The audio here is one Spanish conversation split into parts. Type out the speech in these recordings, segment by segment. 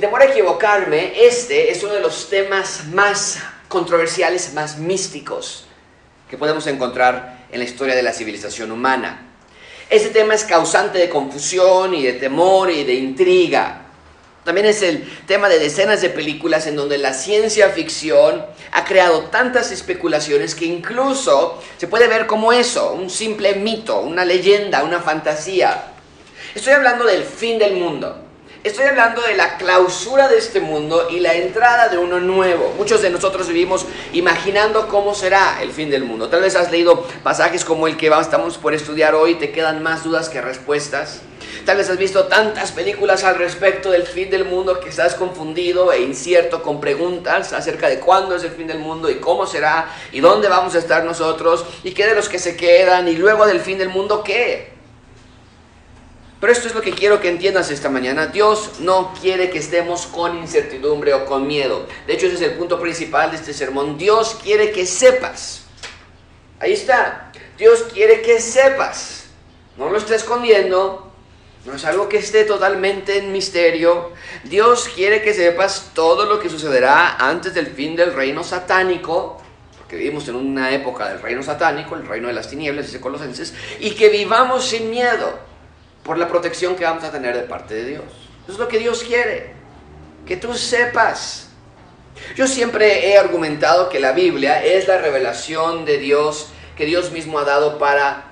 sin temor a equivocarme, este es uno de los temas más controversiales, más místicos que podemos encontrar en la historia de la civilización humana. Este tema es causante de confusión y de temor y de intriga. También es el tema de decenas de películas en donde la ciencia ficción ha creado tantas especulaciones que incluso se puede ver como eso, un simple mito, una leyenda, una fantasía. Estoy hablando del fin del mundo. Estoy hablando de la clausura de este mundo y la entrada de uno nuevo. Muchos de nosotros vivimos imaginando cómo será el fin del mundo. Tal vez has leído pasajes como el que estamos por estudiar hoy, te quedan más dudas que respuestas. Tal vez has visto tantas películas al respecto del fin del mundo que estás confundido e incierto con preguntas acerca de cuándo es el fin del mundo y cómo será y dónde vamos a estar nosotros y qué de los que se quedan y luego del fin del mundo qué. Pero esto es lo que quiero que entiendas esta mañana. Dios no quiere que estemos con incertidumbre o con miedo. De hecho, ese es el punto principal de este sermón. Dios quiere que sepas. Ahí está. Dios quiere que sepas. No lo está escondiendo. No es algo que esté totalmente en misterio. Dios quiere que sepas todo lo que sucederá antes del fin del reino satánico. Porque vivimos en una época del reino satánico, el reino de las tinieblas, dice Colosenses. Y que vivamos sin miedo por la protección que vamos a tener de parte de Dios. Eso es lo que Dios quiere, que tú sepas. Yo siempre he argumentado que la Biblia es la revelación de Dios que Dios mismo ha dado para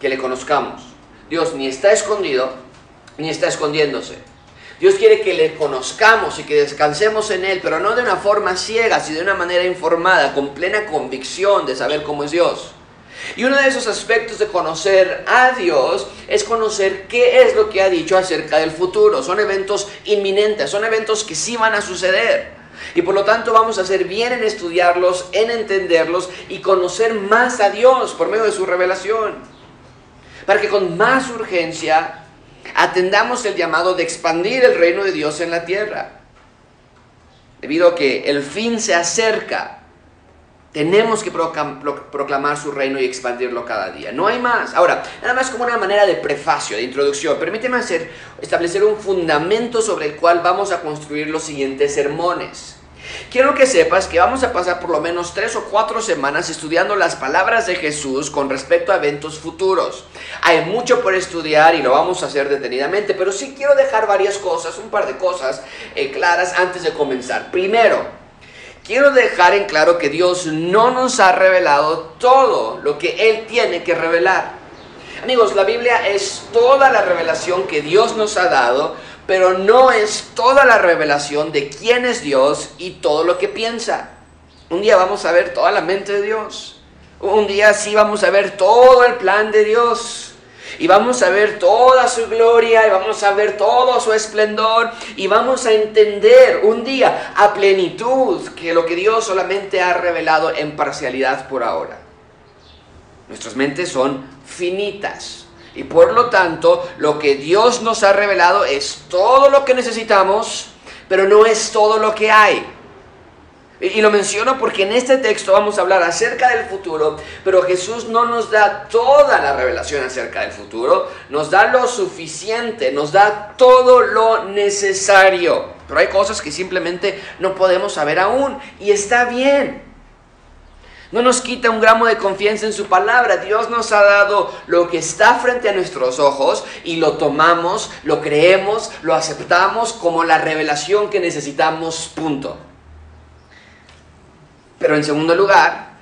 que le conozcamos. Dios ni está escondido, ni está escondiéndose. Dios quiere que le conozcamos y que descansemos en Él, pero no de una forma ciega, sino de una manera informada, con plena convicción de saber cómo es Dios. Y uno de esos aspectos de conocer a Dios es conocer qué es lo que ha dicho acerca del futuro. Son eventos inminentes, son eventos que sí van a suceder. Y por lo tanto vamos a hacer bien en estudiarlos, en entenderlos y conocer más a Dios por medio de su revelación. Para que con más urgencia atendamos el llamado de expandir el reino de Dios en la tierra. Debido a que el fin se acerca tenemos que proclamar su reino y expandirlo cada día. No hay más. Ahora, nada más como una manera de prefacio, de introducción, permíteme hacer, establecer un fundamento sobre el cual vamos a construir los siguientes sermones. Quiero que sepas que vamos a pasar por lo menos tres o cuatro semanas estudiando las palabras de Jesús con respecto a eventos futuros. Hay mucho por estudiar y lo vamos a hacer detenidamente, pero sí quiero dejar varias cosas, un par de cosas eh, claras antes de comenzar. Primero, quiero dejar en claro que Dios no nos ha revelado todo lo que Él tiene que revelar. Amigos, la Biblia es toda la revelación que Dios nos ha dado, pero no es toda la revelación de quién es Dios y todo lo que piensa. Un día vamos a ver toda la mente de Dios. Un día sí vamos a ver todo el plan de Dios y vamos a ver toda su gloria y vamos a ver todo su esplendor y vamos a entender un día a plenitud que lo que Dios solamente ha revelado en parcialidad por ahora. Nuestras mentes son finitas y por lo tanto lo que Dios nos ha revelado es todo lo que necesitamos, pero no es todo lo que hay. Y lo menciono porque en este texto vamos a hablar acerca del futuro, pero Jesús no nos da toda la revelación acerca del futuro, nos da lo suficiente, nos da todo lo necesario. Pero hay cosas que simplemente no podemos saber aún y está bien. No nos quita un gramo de confianza en su palabra. Dios nos ha dado lo que está frente a nuestros ojos y lo tomamos, lo creemos, lo aceptamos como la revelación que necesitamos, punto. Pero en segundo lugar,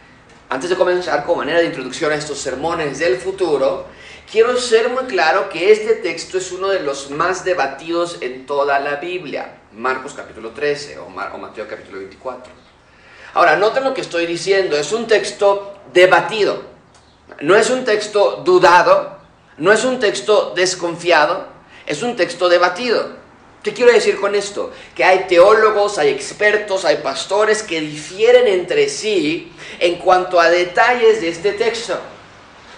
antes de comenzar con manera de introducción a estos sermones del futuro, quiero ser muy claro que este texto es uno de los más debatidos en toda la Biblia. Marcos capítulo 13 o, Mateo capítulo 24. Ahora, noten lo que estoy diciendo, es un texto debatido. No es un texto dudado, no es un texto desconfiado, es un texto debatido. ¿Qué quiero decir con esto? Que hay teólogos, hay expertos, hay pastores que difieren entre sí en cuanto a detalles de este texto.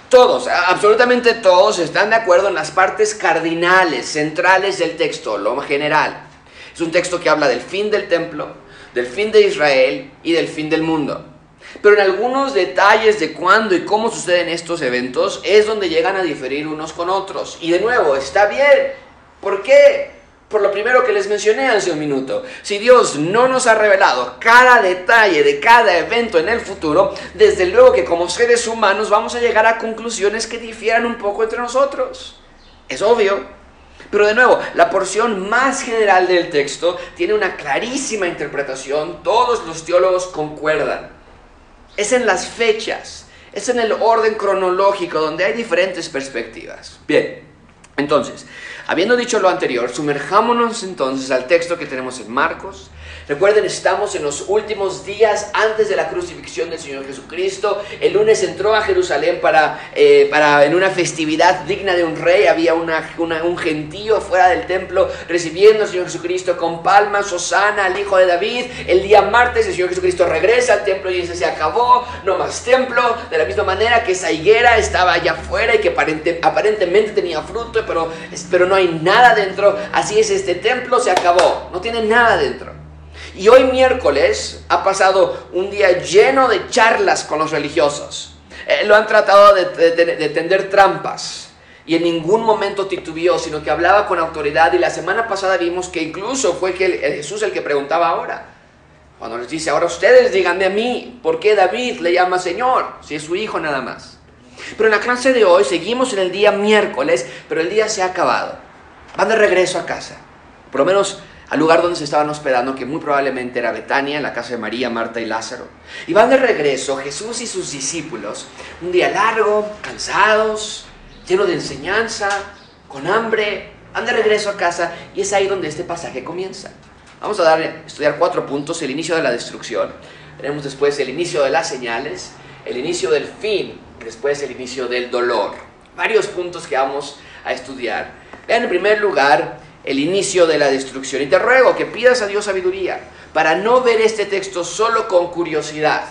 Todos, absolutamente todos están de acuerdo en las partes cardinales, centrales del texto, lo general. Es un texto que habla del fin del templo, del fin de Israel y del fin del mundo. Pero en algunos detalles de cuándo y cómo suceden estos eventos es donde llegan a diferir unos con otros. Y de nuevo, está bien. ¿Por qué? Por lo primero que les mencioné hace un minuto, si Dios no nos ha revelado cada detalle de cada evento en el futuro, desde luego que como seres humanos vamos a llegar a conclusiones que difieran un poco entre nosotros. Es obvio. Pero de nuevo, la porción más general del texto tiene una clarísima interpretación, todos los teólogos concuerdan. Es en las fechas, es en el orden cronológico donde hay diferentes perspectivas. Bien, entonces, Habiendo dicho lo anterior, sumerjámonos entonces al texto que tenemos en Marcos, Recuerden, estamos en los últimos días antes de la crucifixión del Señor Jesucristo. El lunes entró a Jerusalén para, eh, para en una festividad digna de un rey. Había un gentío fuera del templo recibiendo al Señor Jesucristo con palmas, Osana, al Hijo de David. El día martes el Señor Jesucristo regresa al templo y dice, se acabó, no más templo. De la misma manera que esa higuera estaba allá afuera y que aparentemente tenía fruto, pero, pero no hay nada dentro. Así es, este templo se acabó, no tiene nada dentro. Y hoy miércoles ha pasado un día lleno de charlas con los religiosos. Eh, lo han tratado de, tender trampas y en ningún momento titubeó, sino que hablaba con autoridad. Y la semana pasada vimos que incluso fue que Jesús el que preguntaba ahora. Cuando les dice, ahora ustedes díganme a mí, ¿por qué David le llama Señor? Si es su hijo nada más. Pero en la clase de hoy seguimos en el día miércoles, pero el día se ha acabado. Van de regreso a casa. Por lo menos al lugar donde se estaban hospedando, que muy probablemente era Betania, en la casa de María, Marta y Lázaro. Y van de regreso Jesús y sus discípulos, un día largo, cansados, lleno de enseñanza, con hambre, van de regreso a casa y es ahí donde este pasaje comienza. Vamos a estudiar cuatro puntos, el inicio de la destrucción, tenemos después el inicio de las señales, el inicio del fin, después el inicio del dolor. Varios puntos que vamos a estudiar. En primer lugar el inicio de la destrucción. Y te ruego que pidas a Dios sabiduría para no ver este texto solo con curiosidad,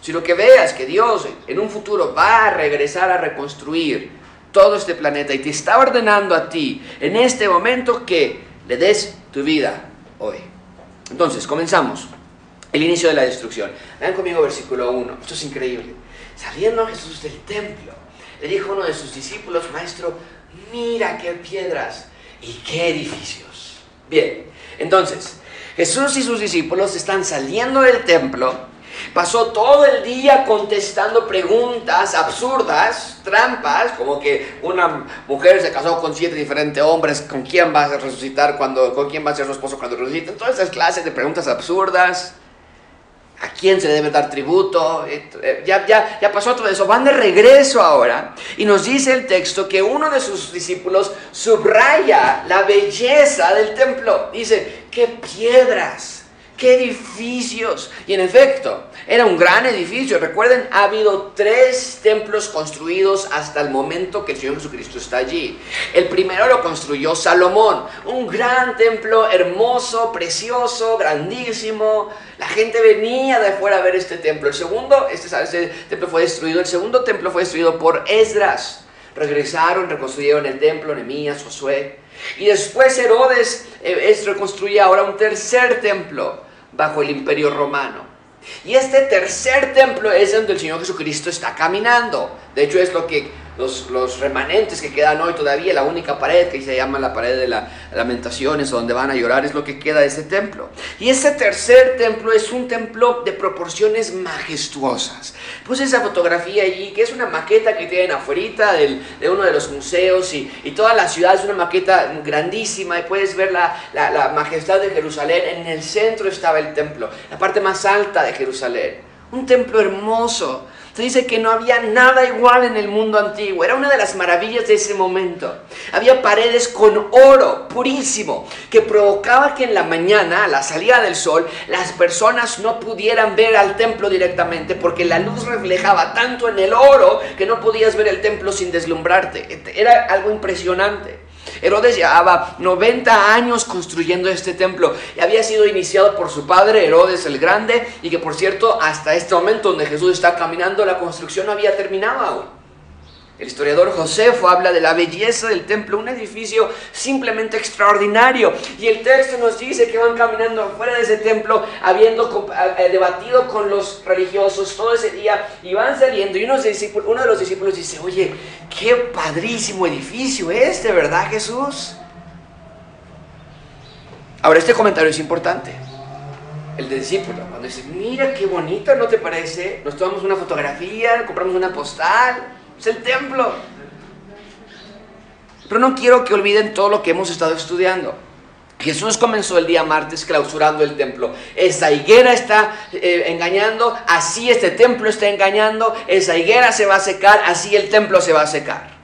sino que veas que Dios en un futuro va a regresar a reconstruir todo este planeta y te está ordenando a ti en este momento que le des tu vida hoy. Entonces, comenzamos. El inicio de la destrucción. Vean conmigo versículo 1. Esto es increíble. Saliendo Jesús del templo, le dijo uno de sus discípulos, maestro, mira qué piedras ¿Y qué edificios? Bien, entonces, Jesús y sus discípulos están saliendo del templo. Pasó todo el día contestando preguntas absurdas, trampas, como que una mujer se casó con siete diferentes hombres, ¿con quién va a resucitar cuando, con quién va a ser su esposo cuando resucite? Todas esas clases de preguntas absurdas a quién se debe dar tributo, ya, ya, ya pasó todo eso, van de regreso ahora y nos dice el texto que uno de sus discípulos subraya la belleza del templo, dice, qué piedras, qué edificios. Y en efecto, era un gran edificio. Recuerden, ha habido tres templos construidos hasta el momento que el Señor Jesucristo está allí. El primero lo construyó Salomón, un gran templo hermoso, precioso, grandísimo. La gente venía de afuera a ver este templo. El segundo, este, este templo fue destruido. El segundo templo fue destruido por Esdras. Regresaron, reconstruyeron el templo, Nehemías, Josué. Y después Herodes eh, reconstruye ahora un tercer templo bajo el imperio romano. Y este tercer templo es donde el Señor Jesucristo está caminando. De hecho es lo que los, remanentes que quedan hoy todavía, la única pared que se llama la pared de las lamentaciones, donde van a llorar, es lo que queda de ese templo. Y ese tercer templo es un templo de proporciones majestuosas. Puse esa fotografía allí, que es una maqueta que tienen afuera de uno de los museos, y, toda la ciudad es una maqueta grandísima, y puedes ver la, la majestad de Jerusalén. En el centro estaba el templo, la parte más alta de Jerusalén. Un templo hermoso, se dice que no había nada igual en el mundo antiguo. Era una de las maravillas de ese momento. Había paredes con oro purísimo que provocaba que en la mañana, a la salida del sol, las personas no pudieran ver al templo directamente porque la luz reflejaba tanto en el oro que no podías ver el templo sin deslumbrarte. Era algo impresionante. Herodes llevaba 90 años construyendo este templo y había sido iniciado por su padre Herodes el Grande y que por cierto hasta este momento donde Jesús está caminando la construcción no había terminado aún. El historiador Josefo habla de la belleza del templo, un edificio simplemente extraordinario. Y el texto nos dice que van caminando afuera de ese templo, habiendo debatido con los religiosos todo ese día, y van saliendo. Y uno de los discípulos dice, oye, qué padrísimo edificio este, ¿verdad Jesús? Ahora, este comentario es importante. El de discípulo, cuando dice, mira qué bonito, ¿no te parece? Nos tomamos una fotografía, compramos una postal, es el templo. Pero no quiero que olviden todo lo que hemos estado estudiando. Jesús comenzó el día martes clausurando el templo. Esa higuera está eh, engañando, así este templo está engañando, esa higuera se va a secar, así el templo se va a secar.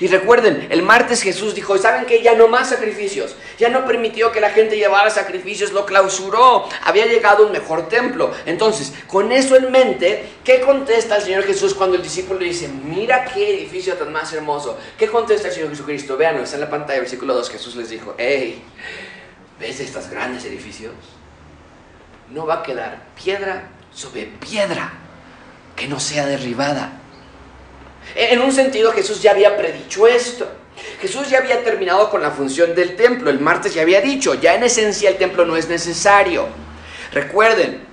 Y recuerden, el martes Jesús dijo, ¿saben que Ya no más sacrificios. Ya no permitió que la gente llevara sacrificios, lo clausuró. Había llegado un mejor templo. Entonces, con eso en mente, ¿qué contesta el Señor Jesús cuando el discípulo le dice, mira qué edificio tan más hermoso? ¿Qué contesta el Señor Jesucristo? Vean, está en la pantalla, versículo 2, Jesús les dijo, hey, ¿ves estos grandes edificios? No va a quedar piedra sobre piedra que no sea derribada. En un sentido, Jesús ya había predicho esto. Jesús ya había terminado con la función del templo. El martes ya había dicho, ya en esencia el templo no es necesario. Recuerden,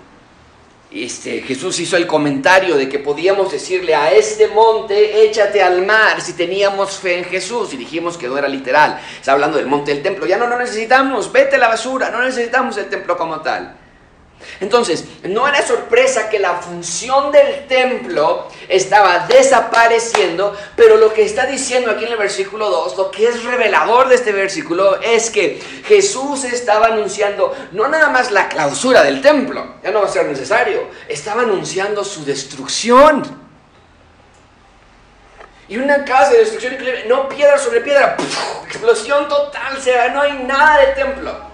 este, Jesús hizo el comentario de que podíamos decirle a este monte, échate al mar, si teníamos fe en Jesús. Y dijimos que no era literal. Está hablando del monte del templo. Ya no lo necesitamos, vete a la basura, no necesitamos el templo como tal. Entonces, no era sorpresa que la función del templo estaba desapareciendo, pero lo que está diciendo aquí en el versículo 2, lo que es revelador de este versículo, es que Jesús estaba anunciando no nada más la clausura del templo, ya no va a ser necesario, estaba anunciando su destrucción. Y una casa de destrucción, no piedra sobre piedra, explosión total, sea, no hay nada de templo.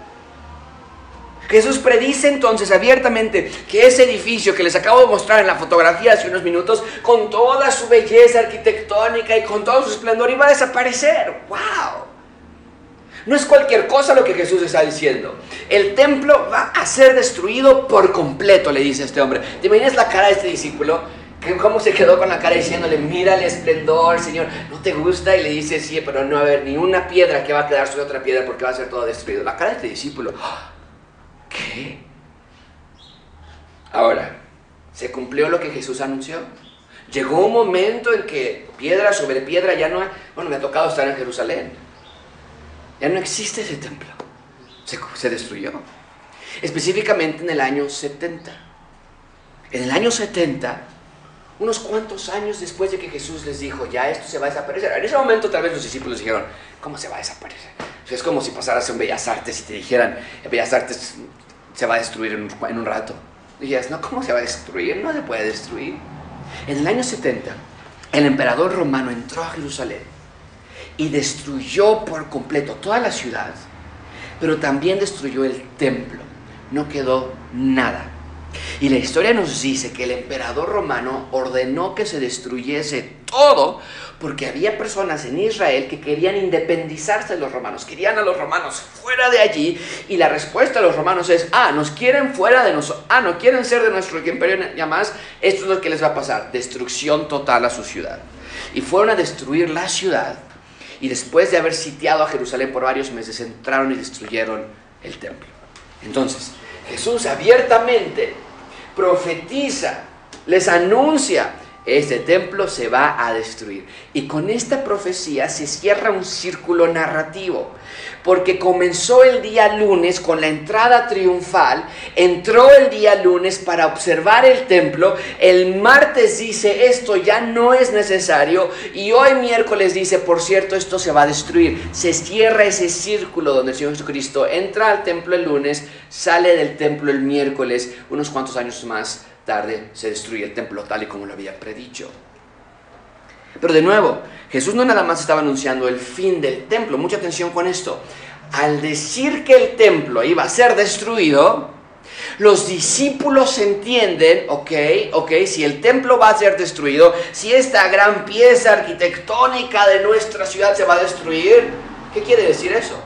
Jesús predice entonces abiertamente que ese edificio que les acabo de mostrar en la fotografía hace unos minutos, con toda su belleza arquitectónica y con todo su esplendor, iba a desaparecer. ¡Wow! No es cualquier cosa lo que Jesús está diciendo. El templo va a ser destruido por completo, le dice este hombre. ¿Te imaginas la cara de este discípulo? ¿Cómo se quedó con la cara diciéndole, mira el esplendor, Señor, ¿no te gusta? Y le dice, sí, pero no va a haber ni una piedra que va a quedar sobre otra piedra porque va a ser todo destruido. La cara de este discípulo, ¿Qué? Ahora, ¿se cumplió lo que Jesús anunció? Llegó un momento en que piedra sobre piedra ya no hay... Bueno, me ha tocado estar en Jerusalén. Ya no existe ese templo. Se, se destruyó. Específicamente en el año 70. En el año 70, unos cuantos años después de que Jesús les dijo, ya esto se va a desaparecer. En ese momento tal vez los discípulos dijeron, ¿cómo se va a desaparecer? Es como si pasaras en Bellas Artes y te dijeran, Bellas Artes se va a destruir en un, rato. Dijeras, no, ¿cómo se va a destruir? No se puede destruir. En el año 70, el emperador romano entró a Jerusalén y destruyó por completo toda la ciudad, pero también destruyó el templo. No quedó nada. Y la historia nos dice que el emperador romano ordenó que se destruyese todo porque había personas en Israel que querían independizarse de los romanos, querían a los romanos fuera de allí y la respuesta de los romanos es, ah, nos quieren fuera de nosotros, ah, no quieren ser de nuestro imperio ya más, esto es lo que les va a pasar, destrucción total a su ciudad. Y fueron a destruir la ciudad y después de haber sitiado a Jerusalén por varios meses entraron y destruyeron el templo. Entonces, Jesús abiertamente profetiza, les anuncia, este templo se va a destruir. Y con esta profecía se cierra un círculo narrativo, porque comenzó el día lunes con la entrada triunfal, entró el día lunes para observar el templo, el martes dice esto ya no es necesario y hoy miércoles dice, por cierto, esto se va a destruir. Se cierra ese círculo donde el Señor Jesucristo entra al templo el lunes, sale del templo el miércoles, unos cuantos años más tarde se destruye el templo tal y como lo había predicho. Pero de nuevo, Jesús no nada más estaba anunciando el fin del templo, mucha atención con esto. Al decir que el templo iba a ser destruido, los discípulos entienden, ok, ok, si el templo va a ser destruido, si esta gran pieza arquitectónica de nuestra ciudad se va a destruir, ¿qué quiere decir eso?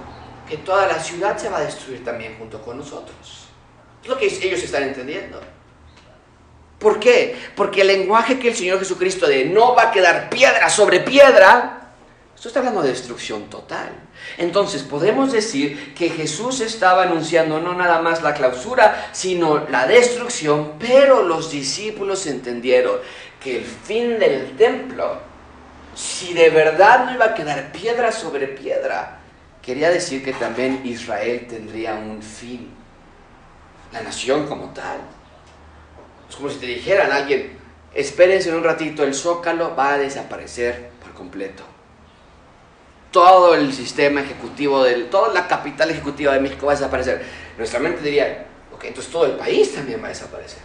Que toda la ciudad se va a destruir también junto con nosotros. Es lo que ellos están entendiendo. ¿Por qué? Porque el lenguaje que el Señor Jesucristo de no va a quedar piedra sobre piedra, esto está hablando de destrucción total. Entonces podemos decir que Jesús estaba anunciando no nada más la clausura, sino la destrucción, pero los discípulos entendieron que el fin del templo, si de verdad no iba a quedar piedra sobre piedra, quería decir que también Israel tendría un fin, la nación como tal. Es como si te dijeran a alguien, espérense un ratito, el zócalo va a desaparecer por completo. Todo el sistema ejecutivo, del, toda la capital ejecutiva de México va a desaparecer. Nuestra mente diría, ok, entonces todo el país también va a desaparecer.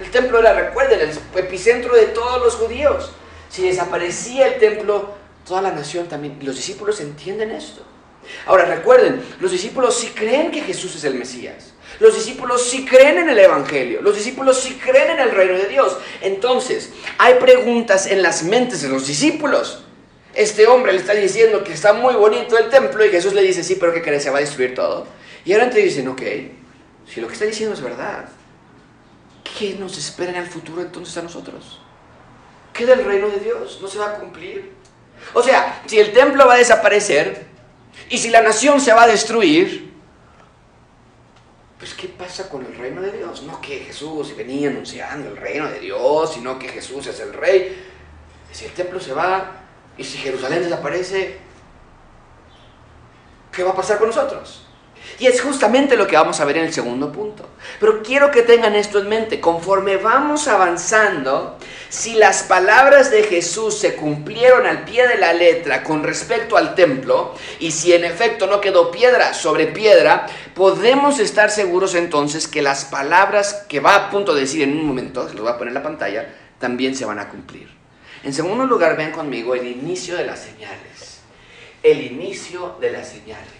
El templo era, recuerden, el epicentro de todos los judíos. Si desaparecía el templo, toda la nación también. Los discípulos entienden esto. Ahora recuerden, los discípulos sí creen que Jesús es el Mesías. Los discípulos sí creen en el Evangelio. Los discípulos sí creen en el reino de Dios. Entonces, hay preguntas en las mentes de los discípulos. Este hombre le está diciendo que está muy bonito el templo y Jesús le dice, sí, pero ¿qué crees? Se va a destruir todo. Y ahora te dicen, ok, si lo que está diciendo es verdad, ¿qué nos espera en el futuro entonces a nosotros? ¿Qué del reino de Dios? ¿No se va a cumplir? O sea, si el templo va a desaparecer y si la nación se va a destruir, pues ¿qué pasa con el reino de Dios? No que Jesús venía anunciando el reino de Dios, sino que Jesús es el rey. Si el templo se va y si Jerusalén desaparece, ¿qué va a pasar con nosotros? Y es justamente lo que vamos a ver en el segundo punto. Pero quiero que tengan esto en mente. Conforme vamos avanzando, si las palabras de Jesús se cumplieron al pie de la letra con respecto al templo, y si en efecto no quedó piedra sobre piedra, podemos estar seguros entonces que las palabras que va a punto de decir en un momento, se los voy a poner en la pantalla, también se van a cumplir. En segundo lugar, ven conmigo el inicio de las señales. El inicio de las señales.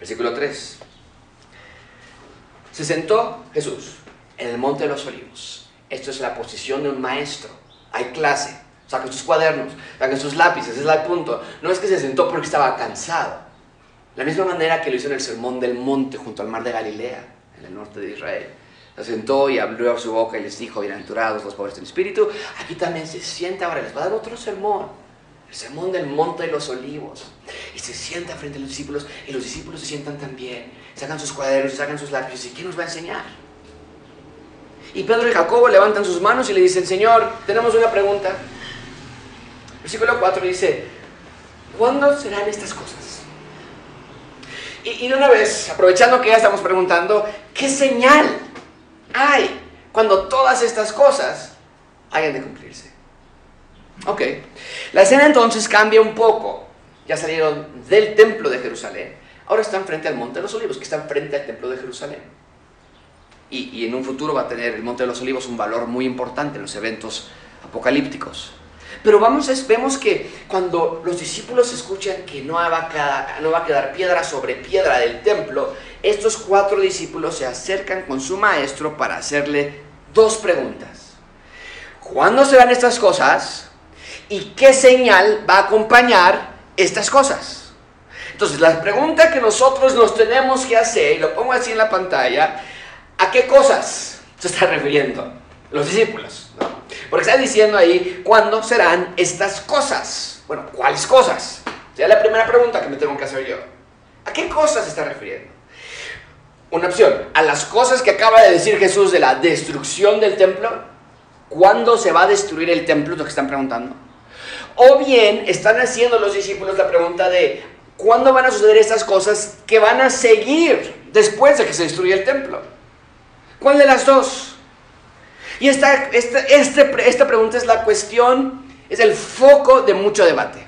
Versículo 3. Se sentó Jesús en el monte de los olivos. Esto es la posición de un maestro. Hay clase. Saquen sus cuadernos, saquen sus lápices, es el punto. No es que se sentó porque estaba cansado. La misma manera que lo hizo en el sermón del monte junto al mar de Galilea, en el norte de Israel. Se sentó y abrió su boca y les dijo, bienaventurados los pobres del espíritu. Aquí también se sienta, ahora les va a dar otro sermón el sermón del monte de los olivos. Y se sienta frente a los discípulos y los discípulos se sientan también. Sacan sus cuadernos, sacan sus lápices y ¿quién nos va a enseñar? Y Pedro y Jacobo levantan sus manos y le dicen, Señor, tenemos una pregunta. Versículo 4 dice, ¿cuándo serán estas cosas? Y, y de una vez, aprovechando que ya estamos preguntando, ¿qué señal hay cuando todas estas cosas hayan de cumplirse? Ok. La escena entonces cambia un poco. Ya salieron del templo de Jerusalén. Ahora están frente al Monte de los Olivos, que están frente al templo de Jerusalén. Y, en un futuro va a tener el Monte de los Olivos un valor muy importante en los eventos apocalípticos. Pero vamos, vemos que cuando los discípulos escuchan que no va, a quedar, no va a quedar piedra sobre piedra del templo, estos cuatro discípulos se acercan con su maestro para hacerle dos preguntas. ¿Cuándo serán estas cosas? Y qué señal va a acompañar estas cosas. Entonces, la pregunta que nosotros nos tenemos que hacer, y lo pongo así en la pantalla, ¿a qué cosas se está refiriendo los discípulos? Porque está diciendo ahí, ¿cuándo serán estas cosas? Bueno, ¿cuáles cosas? Sería la primera pregunta que me tengo que hacer yo. ¿A qué cosas se está refiriendo? Una opción, a las cosas que acaba de decir Jesús de la destrucción del templo. ¿Cuándo se va a destruir el templo? lo que están preguntando. O bien están haciendo los discípulos la pregunta de, ¿cuándo van a suceder estas cosas que van a seguir después de que se destruya el templo? ¿Cuál de las dos? Y esta, esta, este, esta pregunta es la cuestión, es el foco de mucho debate.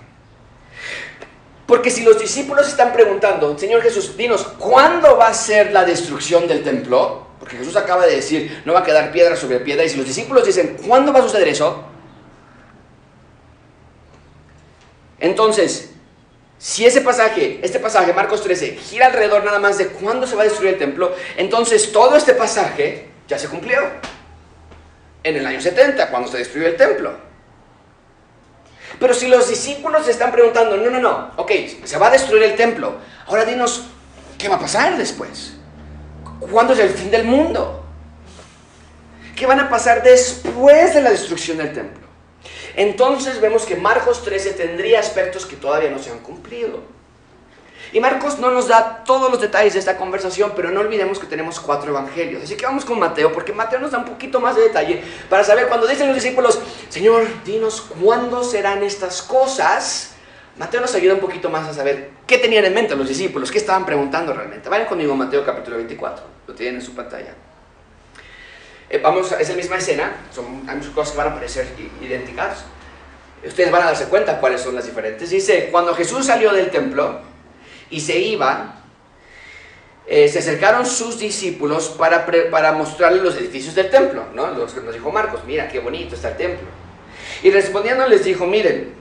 Porque si los discípulos están preguntando, Señor Jesús, dinos, ¿cuándo va a ser la destrucción del templo? Porque Jesús acaba de decir, no va a quedar piedra sobre piedra. Y si los discípulos dicen, ¿cuándo va a suceder eso? Entonces, si ese pasaje, este pasaje, Marcos 13, gira alrededor nada más de cuándo se va a destruir el templo, entonces todo este pasaje ya se cumplió. En el año 70, cuando se destruyó el templo. Pero si los discípulos se están preguntando, no, no, no, ok, se va a destruir el templo, ahora dinos, ¿qué va a pasar después? ¿Cuándo es el fin del mundo? ¿Qué van a pasar después de la destrucción del templo? Entonces vemos que Marcos 13 tendría aspectos que todavía no se han cumplido. Y Marcos no nos da todos los detalles de esta conversación, pero no olvidemos que tenemos cuatro evangelios. Así que vamos con Mateo, porque Mateo nos da un poquito más de detalle para saber cuando dicen los discípulos, Señor, dinos cuándo serán estas cosas. Mateo nos ayuda un poquito más a saber qué tenían en mente los discípulos, qué estaban preguntando realmente. Vayan conmigo Mateo capítulo 24, lo tienen en su pantalla. Eh, vamos, es la misma escena, son, hay muchas cosas que van a parecer idénticas. Ustedes van a darse cuenta cuáles son las diferentes. Dice, cuando Jesús salió del templo y se iba, eh, se acercaron sus discípulos para, para mostrarles los edificios del templo, ¿no? Los que nos dijo Marcos, mira qué bonito está el templo. Y respondiendo les dijo, miren,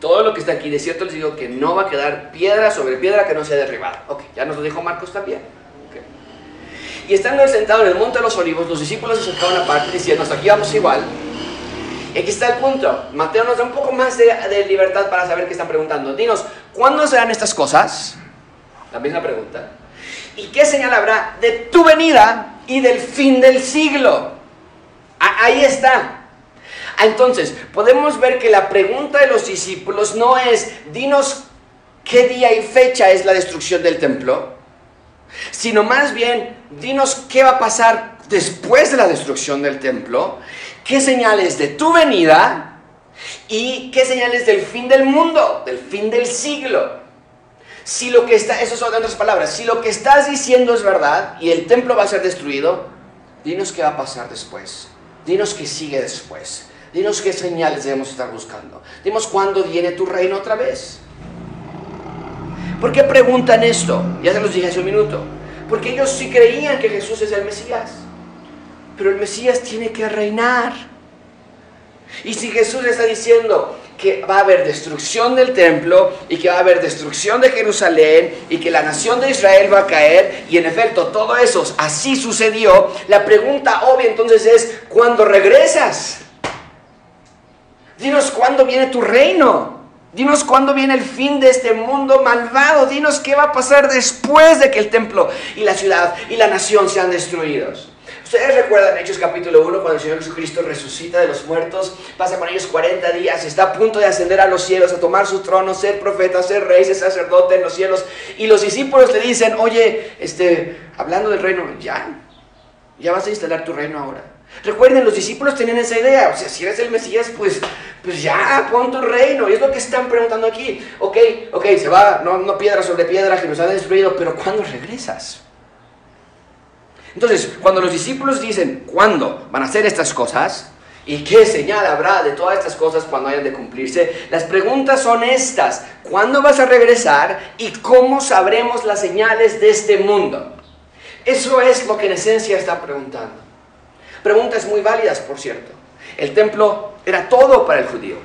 todo lo que está aquí, de cierto les digo que no va a quedar piedra sobre piedra que no sea derribada. Ok, ya nos lo dijo Marcos también. Y estando sentados en el monte de los olivos, los discípulos se acercaron aparte diciendo, hasta aquí vamos igual. Y aquí está el punto. Mateo nos da un poco más de, de libertad para saber qué están preguntando. Dinos, ¿cuándo serán estas cosas? La misma pregunta. ¿Y qué señal habrá de tu venida y del fin del siglo? Ahí está. Entonces, podemos ver que la pregunta de los discípulos no es, dinos qué día y fecha es la destrucción del templo, sino más bien, dinos qué va a pasar después de la destrucción del templo, qué señales de tu venida y qué señales del fin del mundo, del fin del siglo. Si lo que está, eso son otras palabras, si lo que estás diciendo es verdad y el templo va a ser destruido, dinos qué va a pasar después. Dinos qué sigue después. Dinos qué señales debemos estar buscando. Dinos cuándo viene tu reino otra vez. ¿Por qué preguntan esto? Ya se los dije hace un minuto. Porque ellos sí creían que Jesús es el Mesías. Pero el Mesías tiene que reinar. Y si Jesús está diciendo, que va a haber destrucción del templo y que va a haber destrucción de Jerusalén y que la nación de Israel va a caer y en efecto todo eso así sucedió, la pregunta obvia entonces es, ¿cuándo regresas? Dinos cuándo viene tu reino. Dinos cuándo viene el fin de este mundo malvado. Dinos qué va a pasar después de que el templo y la ciudad y la nación sean destruidos. Ustedes recuerdan Hechos capítulo 1 cuando el Señor Jesucristo resucita de los muertos, pasa con ellos 40 días, está a punto de ascender a los cielos, a tomar su trono, ser profeta, ser rey, ser sacerdote en los cielos. Y los discípulos le dicen, oye, este, hablando del reino, ya, ya vas a instalar tu reino ahora. Recuerden, los discípulos tenían esa idea, o sea, si eres el Mesías, pues, pues ya, pon tu reino. Y es lo que están preguntando aquí. Ok, ok, se va, no, no piedra sobre piedra, que nos ha destruido, pero ¿cuándo regresas? Entonces, cuando los discípulos dicen, ¿cuándo van a hacer estas cosas? ¿Y qué señal habrá de todas estas cosas cuando hayan de cumplirse? Las preguntas son estas. ¿Cuándo vas a regresar? ¿Y cómo sabremos las señales de este mundo? Eso es lo que en esencia está preguntando. Preguntas muy válidas, por cierto. El templo era todo para el judío.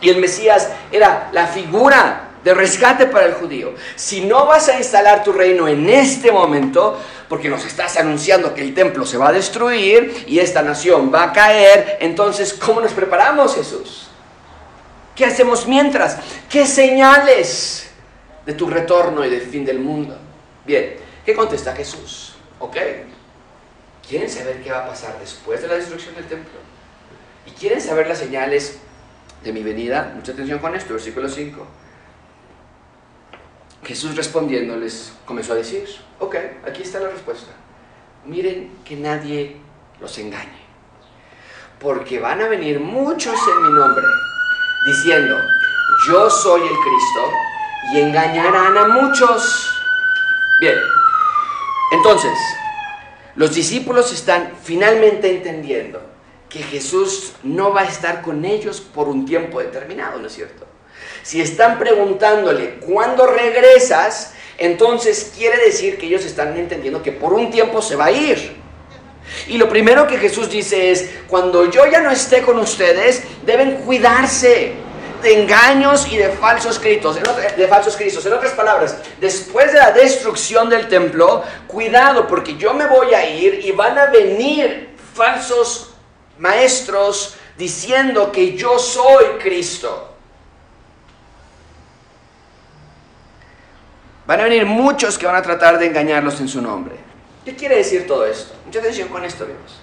Y el Mesías era la figura de rescate para el judío. Si no vas a instalar tu reino en este momento, porque nos estás anunciando que el templo se va a destruir y esta nación va a caer, entonces, ¿cómo nos preparamos, Jesús? ¿Qué hacemos mientras? ¿Qué señales de tu retorno y del fin del mundo? Bien, ¿qué contesta Jesús? ¿Ok? ¿Quieren saber qué va a pasar después de la destrucción del templo? ¿Y quieren saber las señales de mi venida? Mucha atención con esto, versículo 5. Jesús respondiéndoles comenzó a decir, ok, aquí está la respuesta. Miren que nadie los engañe. Porque van a venir muchos en mi nombre diciendo, yo soy el Cristo y engañarán a muchos. Bien, entonces, los discípulos están finalmente entendiendo que Jesús no va a estar con ellos por un tiempo determinado, ¿no es cierto? Si están preguntándole, ¿cuándo regresas? Entonces quiere decir que ellos están entendiendo que por un tiempo se va a ir. Y lo primero que Jesús dice es, cuando yo ya no esté con ustedes, deben cuidarse de engaños y de falsos cristos, de falsos cristos. En otras palabras, después de la destrucción del templo, cuidado porque yo me voy a ir y van a venir falsos maestros diciendo que yo soy Cristo. Van a venir muchos que van a tratar de engañarlos en su nombre. ¿Qué quiere decir todo esto? Mucha atención con esto, amigos.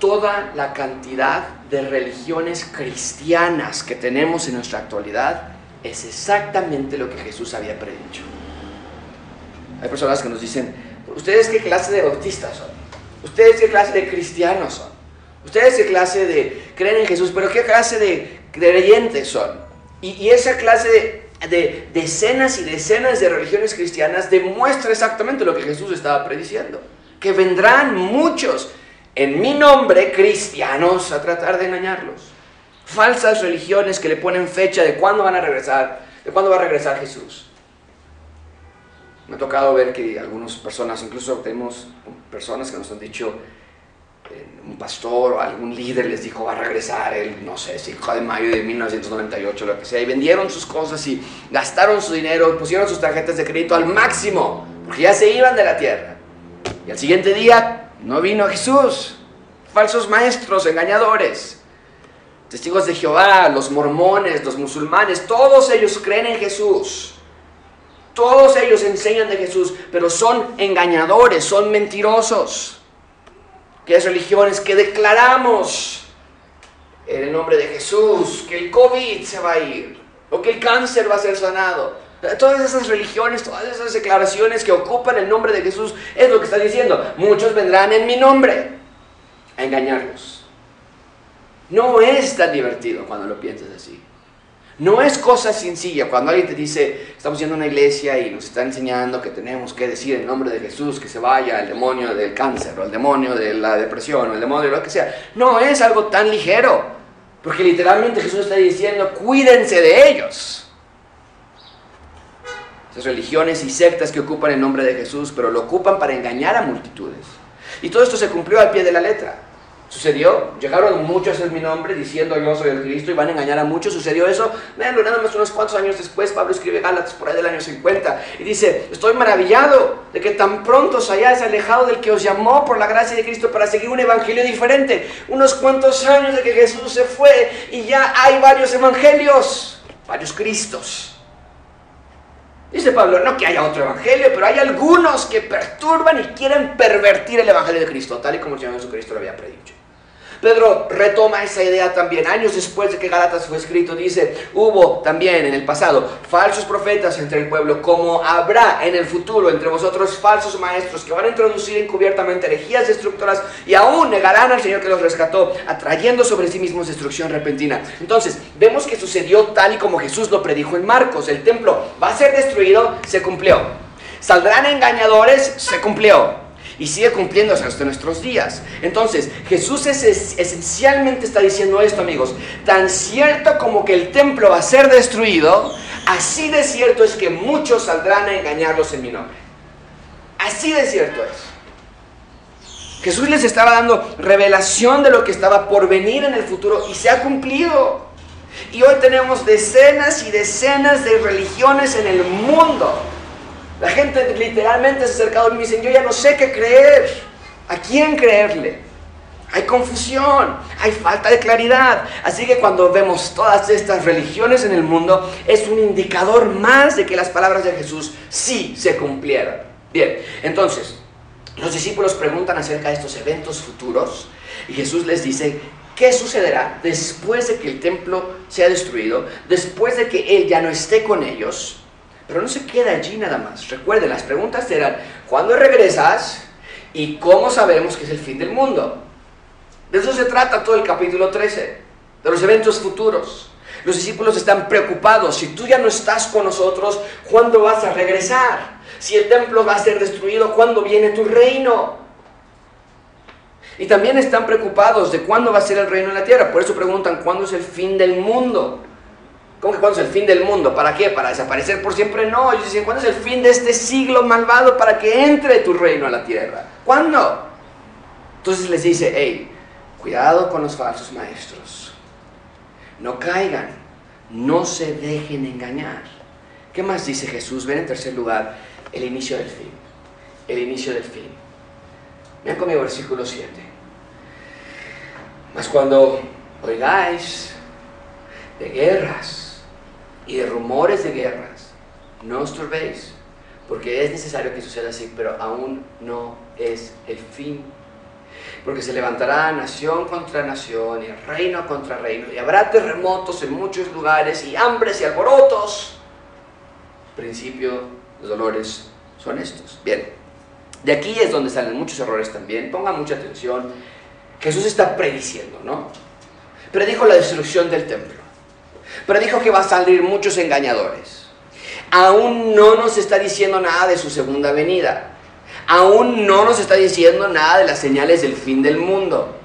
Toda la cantidad de religiones cristianas que tenemos en nuestra actualidad es exactamente lo que Jesús había predicho. Hay personas que nos dicen, ¿ustedes qué clase de bautistas son? ¿Ustedes qué clase de cristianos son? ¿Ustedes qué clase de creen en Jesús? ¿Pero qué clase de creyentes son? Y, esa clase de, de, decenas y decenas de religiones cristianas demuestra exactamente lo que Jesús estaba prediciendo. Que vendrán muchos en mi nombre cristianos a tratar de engañarlos. Falsas religiones que le ponen fecha de cuándo van a regresar, de cuándo va a regresar Jesús. Me ha tocado ver que algunas personas, incluso tenemos personas que nos han dicho, eh, un pastor o algún líder les dijo va a regresar el, no sé, 5 de mayo de 1998, lo que sea, y vendieron sus cosas y gastaron su dinero, pusieron sus tarjetas de crédito al máximo, porque ya se iban de la tierra. Y al siguiente día no vino Jesús. Falsos maestros, engañadores. Testigos de Jehová, los mormones, los musulmanes, todos ellos creen en Jesús. Todos ellos enseñan de Jesús, pero son engañadores, son mentirosos. Que es religiones que declaramos en el nombre de Jesús que el COVID se va a ir o que el cáncer va a ser sanado. Todas esas religiones, todas esas declaraciones que ocupan el nombre de Jesús es lo que está diciendo. Muchos vendrán en mi nombre a engañarlos. No es tan divertido cuando lo piensas así. No es cosa sencilla cuando alguien te dice, estamos yendo a una iglesia y nos está enseñando que tenemos que decir en nombre de Jesús que se vaya el demonio del cáncer o el demonio de la depresión o el demonio de lo que sea. No es algo tan ligero, porque literalmente Jesús está diciendo, cuídense de ellos. Esas religiones y sectas que ocupan el nombre de Jesús, pero lo ocupan para engañar a multitudes. Y todo esto se cumplió al pie de la letra. Sucedió, llegaron muchos en mi nombre diciendo yo soy el Cristo y van a engañar a muchos. Sucedió eso, veanlo nada más unos cuantos años después, Pablo escribe Gálatas por ahí del año 50 y dice, estoy maravillado de que tan pronto os hayáis alejado del que os llamó por la gracia de Cristo para seguir un evangelio diferente. Unos cuantos años de que Jesús se fue y ya hay varios evangelios, varios Cristos. Dice Pablo, no que haya otro evangelio, pero hay algunos que perturban y quieren pervertir el evangelio de Cristo, tal y como el Señor Jesucristo lo había predicho. Pedro retoma esa idea también. Años después de que Galatas fue escrito, dice, hubo también en el pasado falsos profetas entre el pueblo, como habrá en el futuro entre vosotros falsos maestros que van a introducir encubiertamente herejías destructoras y aún negarán al Señor que los rescató, atrayendo sobre sí mismos destrucción repentina. Entonces, vemos que sucedió tal y como Jesús lo predijo en Marcos. El templo va a ser destruido, se cumplió. Saldrán engañadores, se cumplió y sigue cumpliéndose hasta nuestros días. Entonces, Jesús es, esencialmente está diciendo esto, amigos. Tan cierto como que el templo va a ser destruido, así de cierto es que muchos saldrán a engañarlos en mi nombre. Así de cierto es. Jesús les estaba dando revelación de lo que estaba por venir en el futuro y se ha cumplido. Y hoy tenemos decenas y decenas de religiones en el mundo la gente literalmente se ha acercado y me dicen, yo ya no sé qué creer, a quién creerle. Hay confusión, hay falta de claridad. Así que cuando vemos todas estas religiones en el mundo, es un indicador más de que las palabras de Jesús sí se cumplieron. Bien, entonces, los discípulos preguntan acerca de estos eventos futuros y Jesús les dice, ¿qué sucederá después de que el templo sea destruido, después de que Él ya no esté con ellos? Pero no se queda allí nada más. Recuerden, las preguntas eran, ¿cuándo regresas? ¿Y cómo sabemos que es el fin del mundo? De eso se trata todo el capítulo 13, de los eventos futuros. Los discípulos están preocupados. Si tú ya no estás con nosotros, ¿cuándo vas a regresar? Si el templo va a ser destruido, ¿cuándo viene tu reino? Y también están preocupados de cuándo va a ser el reino en la tierra. Por eso preguntan, ¿cuándo es el fin del mundo? ¿Cómo que cuándo es el fin del mundo? ¿Para qué? ¿Para desaparecer por siempre? No, ellos dicen, ¿cuándo es el fin de este siglo malvado para que entre tu reino a la tierra? ¿Cuándo? Entonces les dice, hey, cuidado con los falsos maestros. No caigan, no se dejen engañar. ¿Qué más dice Jesús? Ven en tercer lugar, el inicio del fin. El inicio del fin. Vean conmigo versículo 7. Mas cuando oigáis de guerras, y de rumores de guerras. No os turbéis, porque es necesario que suceda así, pero aún no es el fin. Porque se levantará nación contra nación y reino contra reino, y habrá terremotos en muchos lugares, y hambres y alborotos. Principio, los dolores son estos. Bien, de aquí es donde salen muchos errores también. Pongan mucha atención. Jesús está prediciendo, ¿no? Predijo la destrucción del templo pero dijo que va a salir muchos engañadores. Aún no nos está diciendo nada de su segunda venida. Aún no nos está diciendo nada de las señales del fin del mundo.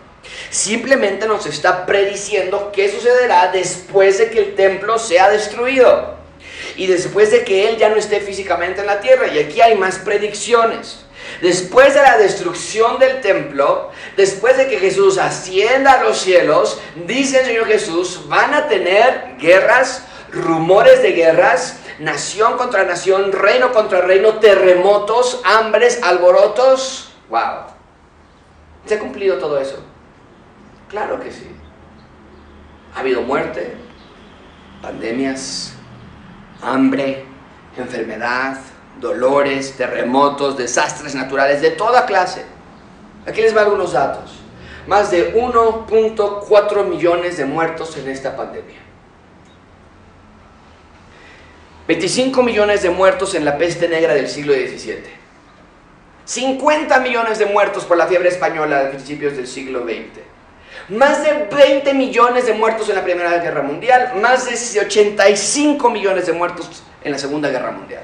Simplemente nos está prediciendo qué sucederá después de que el templo sea destruido y después de que Él ya no esté físicamente en la tierra. Y aquí hay más predicciones. Después de la destrucción del templo, después de que Jesús ascienda a los cielos, dice el Señor Jesús, van a tener guerras, rumores de guerras, nación contra nación, reino contra reino, terremotos, hambres, alborotos. ¡Wow! ¿Se ha cumplido todo eso? Claro que sí. Ha habido muerte, pandemias, hambre, enfermedad, dolores, terremotos, desastres naturales de toda clase. Aquí les va algunos datos. Más de 1.4 millones de muertos en esta pandemia. 25 millones de muertos en la peste negra del siglo XVII. 50 millones de muertos por la fiebre española a principios del siglo XX. Más de 20 millones de muertos en la Primera Guerra Mundial, más de 85 millones de muertos en la Segunda Guerra Mundial.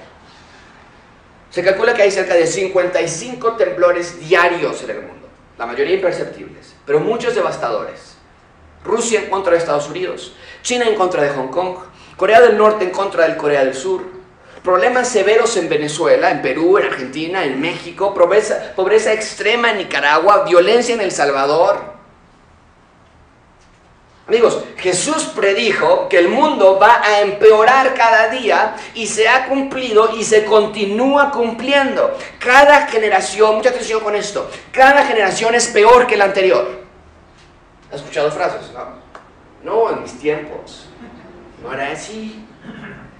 Se calcula que hay cerca de 55 temblores diarios en el mundo, la mayoría imperceptibles, pero muchos devastadores. Rusia en contra de Estados Unidos, China en contra de Hong Kong, Corea del Norte en contra del Corea del Sur, problemas severos en Venezuela, en Perú, en Argentina, en México, pobreza, pobreza extrema en Nicaragua, violencia en El Salvador, Amigos, Jesús predijo que el mundo va a empeorar cada día y se ha cumplido y se continúa cumpliendo. Cada generación, mucha atención con esto, cada generación es peor que la anterior. ¿Has escuchado frases? No, en mis tiempos. No era así.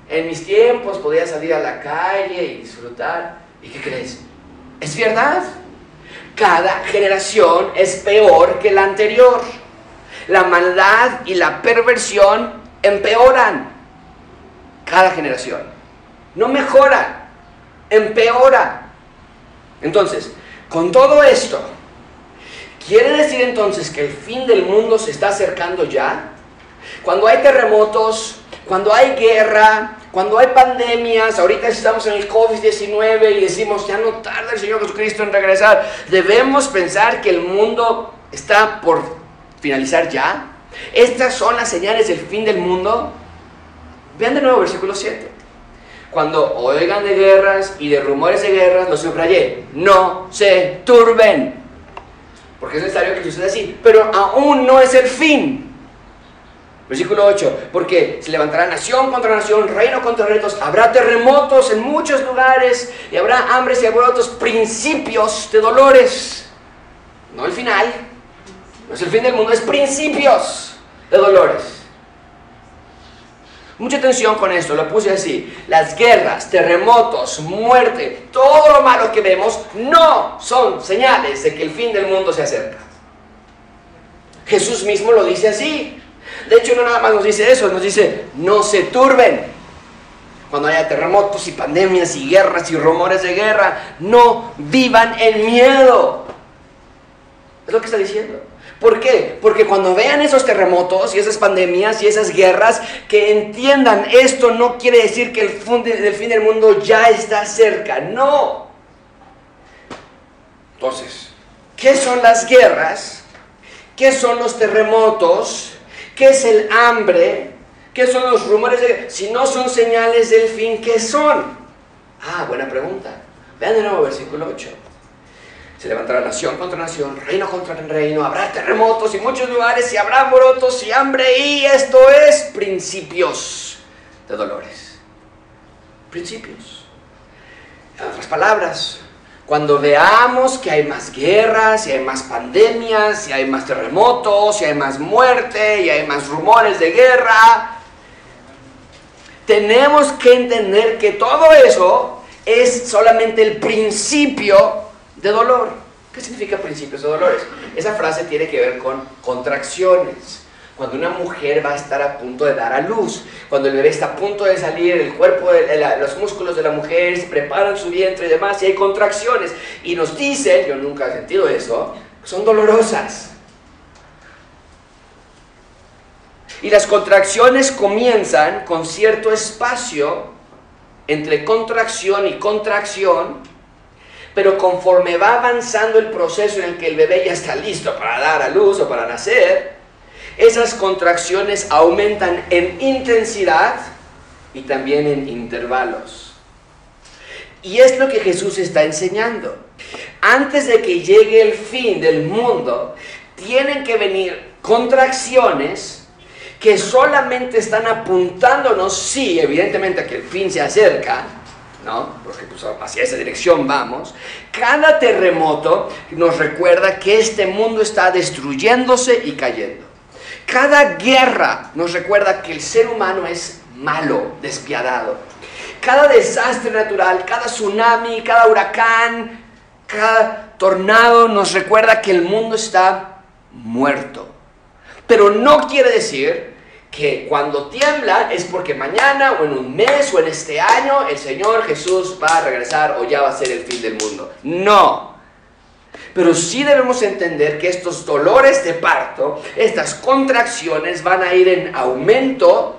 En mis tiempos podía salir a la calle y disfrutar. ¿Y qué crees? Es verdad. Cada generación es peor que la anterior la maldad y la perversión empeoran cada generación. No mejoran, empeoran. Entonces, con todo esto, ¿quiere decir entonces que el fin del mundo se está acercando ya? Cuando hay terremotos, cuando hay guerra, cuando hay pandemias, ahorita estamos en el COVID-19 y decimos, ya no tarda el Señor Jesucristo en regresar, debemos pensar que el mundo está por finalizar ya. Estas son las señales del fin del mundo. Vean de nuevo versículo 7. Cuando oigan de guerras y de rumores de guerras, lo subrayé, no se turben. Porque es necesario que suceda así. Pero aún no es el fin. Versículo 8, porque se levantará nación contra nación, reino contra reinos, habrá terremotos en muchos lugares y habrá hambres y alborotos, principios de dolores. No el final, no es el fin del mundo, es principios de dolores. Mucha atención con esto, lo puse así. Las guerras, terremotos, muerte, todo lo malo que vemos no son señales de que el fin del mundo se acerca. Jesús mismo lo dice así. De hecho, no nada más nos dice eso, nos dice, no se turben. Cuando haya terremotos y pandemias y guerras y rumores de guerra, no vivan en miedo. Es lo que está diciendo. ¿Por qué? Porque cuando vean esos terremotos y esas pandemias y esas guerras, que entiendan esto no quiere decir que el fin del mundo ya está cerca, no. Entonces, ¿qué son las guerras? ¿Qué son los terremotos? ¿Qué es el hambre? ¿Qué son los rumores Si no son señales del fin, ¿qué son? Ah, buena pregunta. Vean de nuevo versículo 8. Se levantará nación contra nación, reino contra reino, habrá terremotos y muchos lugares, y habrá morotos y hambre, y esto es principios de dolores. Principios. En otras palabras, cuando veamos que hay más guerras, y hay más pandemias, y hay más terremotos, y hay más muerte, y hay más rumores de guerra, tenemos que entender que todo eso es solamente el principio de dolor. ¿Qué significa principios de dolores? Esa frase tiene que ver con contracciones. Cuando una mujer va a estar a punto de dar a luz, cuando el bebé está a punto de salir, el cuerpo, los músculos de la mujer se preparan su vientre y demás, y hay contracciones. Y nos dicen, yo nunca he sentido eso, son dolorosas. Y las contracciones comienzan con cierto espacio entre contracción y contracción, pero conforme va avanzando el proceso en el que el bebé ya está listo para dar a luz o para nacer, esas contracciones aumentan en intensidad y también en intervalos. Y es lo que Jesús está enseñando. Antes de que llegue el fin del mundo, tienen que venir contracciones que solamente están apuntándonos, sí, evidentemente a que el fin se acerca, ¿no? Porque pues, hacia esa dirección vamos. Cada terremoto nos recuerda que este mundo está destruyéndose y cayendo. Cada guerra nos recuerda que el ser humano es malo, despiadado. Cada desastre natural, cada tsunami, cada huracán, cada tornado nos recuerda que el mundo está muerto. Pero no quiere decir que cuando tiembla es porque mañana o en un mes o en este año el Señor Jesús va a regresar o ya va a ser el fin del mundo. No. Pero sí debemos entender que estos dolores de parto, estas contracciones van a ir en aumento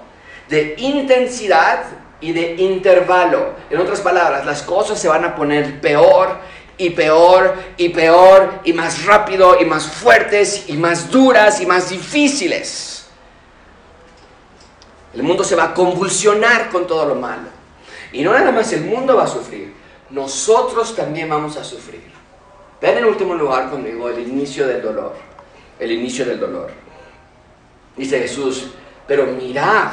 de intensidad y de intervalo. En otras palabras, las cosas se van a poner peor y peor y peor y más rápido y más fuertes y más duras y más difíciles. El mundo se va a convulsionar con todo lo malo. Y no nada más el mundo va a sufrir, nosotros también vamos a sufrir. Vean en último lugar conmigo el inicio del dolor. El inicio del dolor. Dice Jesús, pero mirad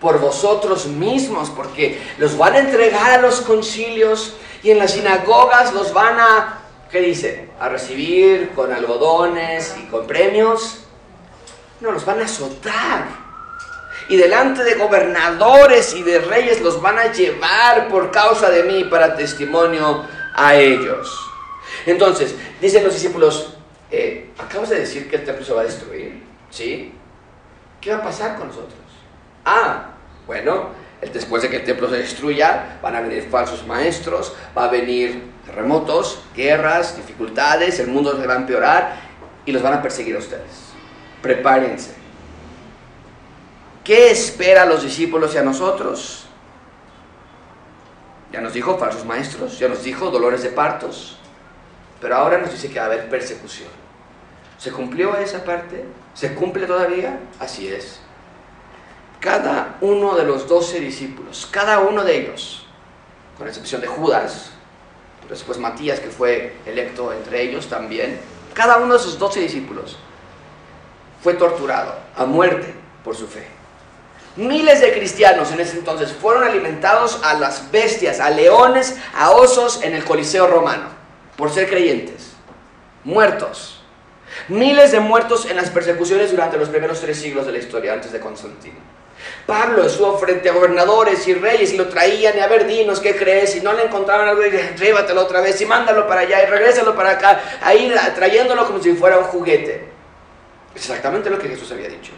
por vosotros mismos, porque los van a entregar a los concilios y en las sinagogas los van a, ¿qué dice? A recibir con algodones y con premios. No, los van a azotar y delante de gobernadores y de reyes los van a llevar por causa de mí para testimonio a ellos. Entonces, dicen los discípulos, eh, acabas de decir que el templo se va a destruir, ¿sí? ¿Qué va a pasar con nosotros? Ah, bueno, después de que el templo se destruya, van a venir falsos maestros, va a venir terremotos, guerras, dificultades, el mundo se va a empeorar y los van a perseguir a ustedes. Prepárense. ¿Qué espera a los discípulos y a nosotros? Ya nos dijo falsos maestros, ya nos dijo dolores de partos, pero ahora nos dice que va a haber persecución. ¿Se cumplió esa parte? ¿Se cumple todavía? Así es. Cada uno de los doce discípulos, cada uno de ellos, con excepción de Judas, después Matías que fue electo entre ellos también, cada uno de esos doce discípulos fue torturado a muerte por su fe. Miles de cristianos en ese entonces fueron alimentados a las bestias, a leones, a osos en el Coliseo romano, por ser creyentes, muertos. Miles de muertos en las persecuciones durante los primeros tres siglos de la historia, antes de Constantino. Pablo estuvo frente a gobernadores y reyes y lo traían y a ver, dinos qué crees, y no le encontraban algo, y llévatelo otra vez y mándalo para allá y regrésalo para acá, ahí trayéndolo como si fuera un juguete. Exactamente lo que Jesús había dicho.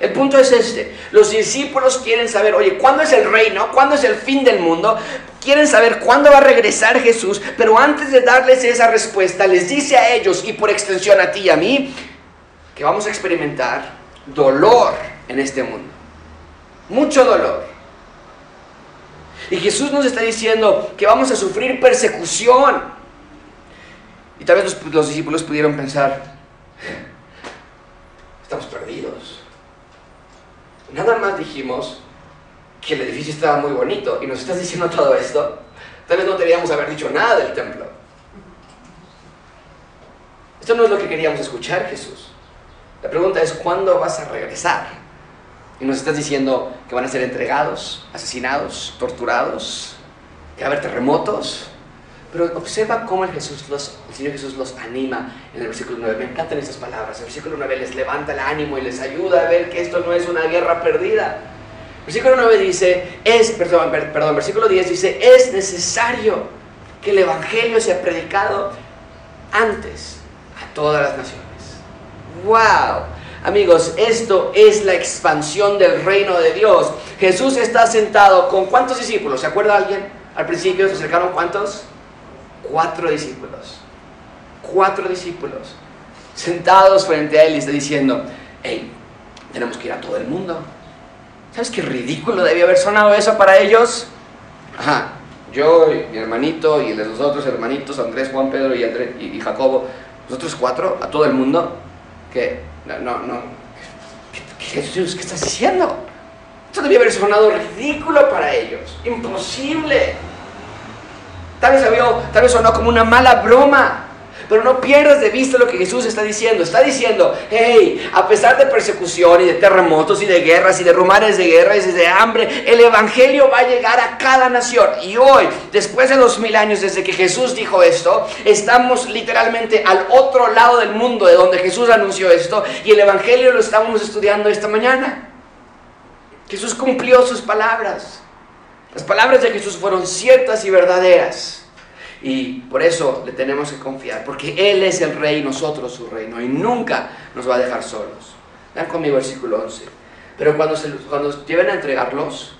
El punto es este. Los discípulos quieren saber, oye, ¿cuándo es el reino? ¿Cuándo es el fin del mundo? Quieren saber cuándo va a regresar Jesús, pero antes de darles esa respuesta, les dice a ellos y por extensión a ti y a mí, que vamos a experimentar dolor en este mundo. Mucho dolor. Y Jesús nos está diciendo que vamos a sufrir persecución. Y tal vez los, los discípulos pudieron pensar, estamos perdidos nada más dijimos que el edificio estaba muy bonito y nos estás diciendo todo esto, tal vez no deberíamos haber dicho nada del templo. Esto no es lo que queríamos escuchar, Jesús. La pregunta es, ¿cuándo vas a regresar? Y nos estás diciendo que van a ser entregados, asesinados, torturados, que va a haber terremotos, pero observa cómo el, Señor Jesús los anima en el versículo 9. Me encantan esas palabras. El versículo 9 les levanta el ánimo y les ayuda a ver que esto no es una guerra perdida. Versículo 9 dice, es, perdón, versículo 10 dice, es necesario que el Evangelio sea predicado antes a todas las naciones. ¡Wow! Amigos, esto es la expansión del reino de Dios. Jesús está sentado con cuántos discípulos, ¿se acuerda alguien? Al principio se acercaron cuántos? Cuatro discípulos, cuatro discípulos, sentados frente a él y está diciendo, hey, tenemos que ir a todo el mundo. ¿Sabes qué ridículo debía haber sonado eso para ellos? Ajá, yo, y mi hermanito y los otros hermanitos, Andrés, Juan, Pedro y, Andrés, y, Jacobo, nosotros cuatro, a todo el mundo, que no, no, no, ¿qué, qué, qué estás diciendo? Esto debía haber sonado ridículo para ellos, imposible. Tal vez, había, tal vez sonó como una mala broma. Pero no pierdas de vista lo que Jesús está diciendo. Está diciendo, hey, a pesar de persecución y de terremotos y de guerras y de rumores de guerra y de hambre, el Evangelio va a llegar a cada nación. Y hoy, después de dos mil años desde que Jesús dijo esto, estamos literalmente al otro lado del mundo de donde Jesús anunció esto y el Evangelio lo estamos estudiando esta mañana. Jesús cumplió sus palabras. Las palabras de Jesús fueron ciertas y verdaderas. Y por eso le tenemos que confiar, porque Él es el rey y nosotros su reino, y nunca nos va a dejar solos. Vean conmigo el versículo 11. Pero cuando, se, cuando lleven a entregarlos,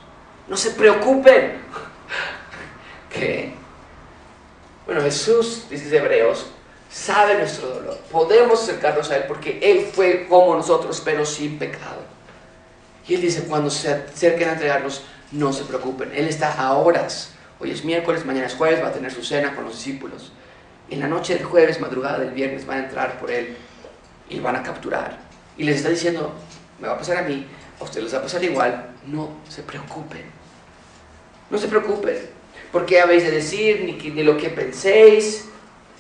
no se preocupen. ¿Qué? Bueno, Jesús, dice Hebreos, sabe nuestro dolor. Podemos acercarnos a Él porque Él fue como nosotros, pero sin pecado. Y Él dice, cuando se acerquen a entregarlos, no se preocupen. Él está a horas Hoy es miércoles, mañana es jueves, va a tener su cena con los discípulos. En la noche del jueves, madrugada del viernes, van a entrar por él y van a capturar. Y les está diciendo, me va a pasar a mí, a ustedes les va a pasar igual, no se preocupen. No se preocupen, porque habéis de decir, ni, ni lo que penséis,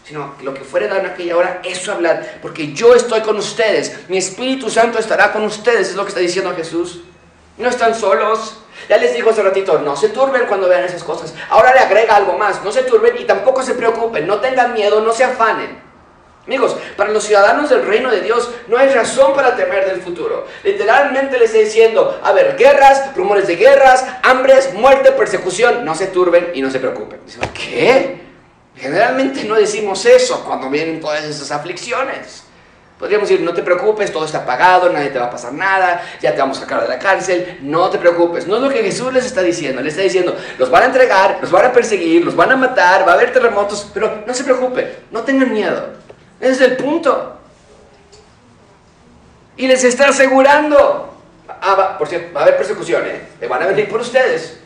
sino lo que fuere dar en aquella hora, eso hablar, porque yo estoy con ustedes, mi Espíritu Santo estará con ustedes, es lo que está diciendo Jesús. No están solos, ya les dijo hace ratito, no se turben cuando vean esas cosas. Ahora le agrega algo más, no se turben y tampoco se preocupen, no tengan miedo, no se afanen. Amigos, para los ciudadanos del reino de Dios no hay razón para temer del futuro. Literalmente les está diciendo, a ver, guerras, rumores de guerras, hambres, muerte, persecución, no se turben y no se preocupen. ¿qué? Generalmente no decimos eso cuando vienen todas esas aflicciones. Podríamos decir, no te preocupes, todo está pagado, nadie te va a pasar nada, ya te vamos a sacar de la cárcel, no te preocupes. No es lo que Jesús les está diciendo, les está diciendo, los van a entregar, los van a perseguir, los van a matar, va a haber terremotos, pero no se preocupen, no tengan miedo. Ese es el punto. Y les está asegurando, ah, por cierto, va a haber persecución, ¿eh? van a venir por ustedes.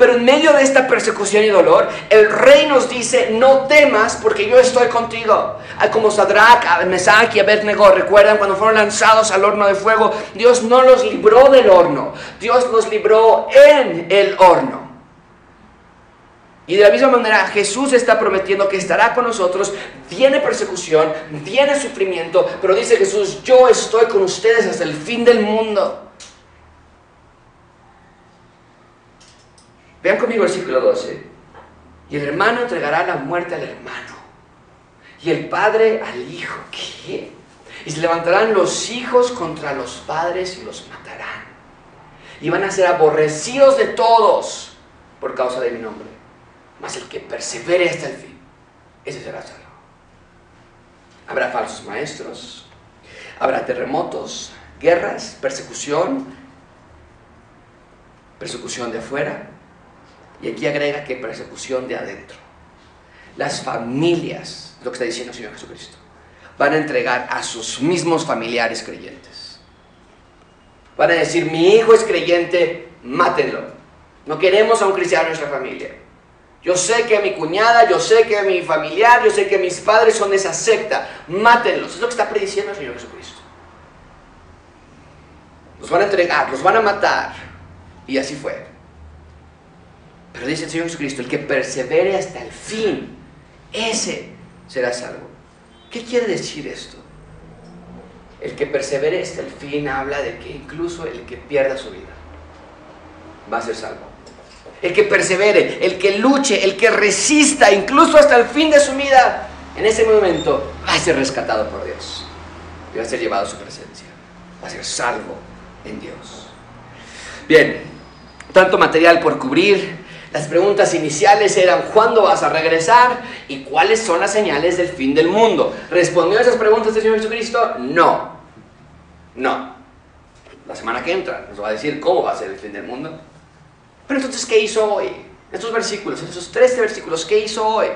Pero en medio de esta persecución y dolor, el rey nos dice, no temas porque yo estoy contigo. Como Sadrach, Mesach y Abednego, recuerdan cuando fueron lanzados al horno de fuego, Dios no los libró del horno, Dios los libró en el horno. Y de la misma manera Jesús está prometiendo que estará con nosotros. Viene persecución, viene sufrimiento, pero dice Jesús, yo estoy con ustedes hasta el fin del mundo. Vean conmigo el versículo 12. Y el hermano entregará la muerte al hermano. Y el padre al hijo. ¿Qué? Y se levantarán los hijos contra los padres y los matarán. Y van a ser aborrecidos de todos por causa de mi nombre. Mas el que persevere hasta el fin, ese será salvo. Habrá falsos maestros, habrá terremotos, guerras, persecución, persecución de afuera, y aquí agrega que persecución de adentro. Las familias, lo que está diciendo el Señor Jesucristo, van a entregar a sus mismos familiares creyentes. Van a decir, mi hijo es creyente, mátenlo. No queremos a un cristiano en nuestra familia. Yo sé que mi cuñada, yo sé que mi familiar, yo sé que mis padres son de esa secta. Mátenlos. Es lo que está prediciendo el Señor Jesucristo. Los van a entregar, los van a matar. Y así fue. Pero dice el Señor Jesucristo, el que persevere hasta el fin, ese será salvo. ¿Qué quiere decir esto? El que persevere hasta el fin habla de que incluso el que pierda su vida va a ser salvo. El que persevere, el que luche, el que resista incluso hasta el fin de su vida, en ese momento va a ser rescatado por Dios y va a ser llevado a su presencia. Va a ser salvo en Dios. Bien, tanto material por cubrir, las preguntas iniciales eran ¿cuándo vas a regresar? ¿Y cuáles son las señales del fin del mundo? ¿Respondió a esas preguntas el Señor Jesucristo? No. No. La semana que entra nos va a decir cómo va a ser el fin del mundo. Pero entonces, ¿qué hizo hoy? Estos versículos, estos 13 versículos, ¿qué hizo hoy?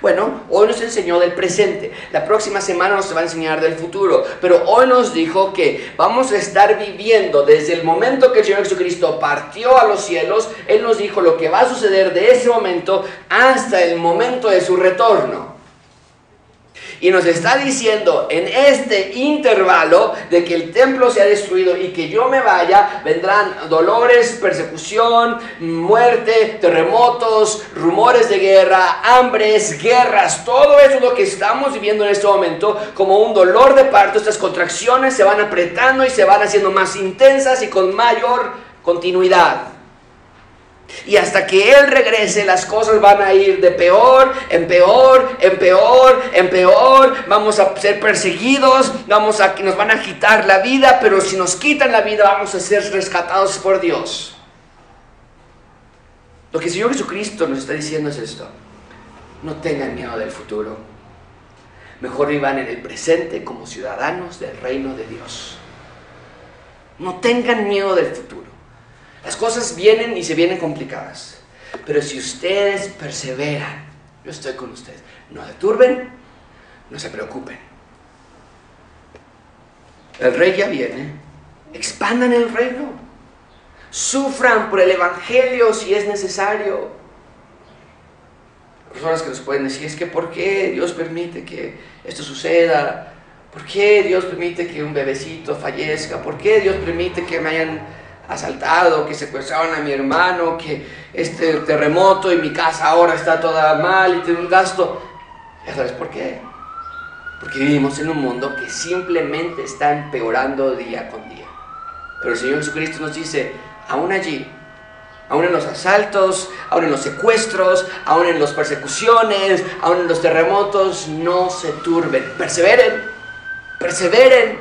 Bueno, hoy nos enseñó del presente, la próxima semana nos va a enseñar del futuro, pero hoy nos dijo que vamos a estar viviendo desde el momento que el Señor Jesucristo partió a los cielos, Él nos dijo lo que va a suceder de ese momento hasta el momento de su retorno. Y nos está diciendo en este intervalo de que el templo se ha destruido y que yo me vaya, vendrán dolores, persecución, muerte, terremotos, rumores de guerra, hambres, guerras, todo eso es lo que estamos viviendo en este momento como un dolor de parto. Estas contracciones se van apretando y se van haciendo más intensas y con mayor continuidad. Y hasta que Él regrese, las cosas van a ir de peor, en peor, en peor, en peor. Vamos a ser perseguidos, vamos a, nos van a quitar la vida, pero si nos quitan la vida, vamos a ser rescatados por Dios. Lo que el Señor Jesucristo nos está diciendo es esto. No tengan miedo del futuro. Mejor vivan en el presente como ciudadanos del reino de Dios. No tengan miedo del futuro. Las cosas vienen y se vienen complicadas. Pero si ustedes perseveran, yo estoy con ustedes. No se turben, no se preocupen. El rey ya viene. Expandan el reino. Sufran por el Evangelio si es necesario. Personas que nos pueden decir, es que ¿por qué Dios permite que esto suceda? ¿Por qué Dios permite que un bebecito fallezca? ¿Por qué Dios permite que me hayan asaltado, que secuestraron a mi hermano, que este terremoto y mi casa ahora está toda mal y tengo un gasto. ¿Ya sabes por qué? Porque vivimos en un mundo que simplemente está empeorando día con día. Pero el Señor Jesucristo nos dice, aún allí, aún en los asaltos, aún en los secuestros, aún en las persecuciones, aún en los terremotos, no se turben, perseveren, perseveren,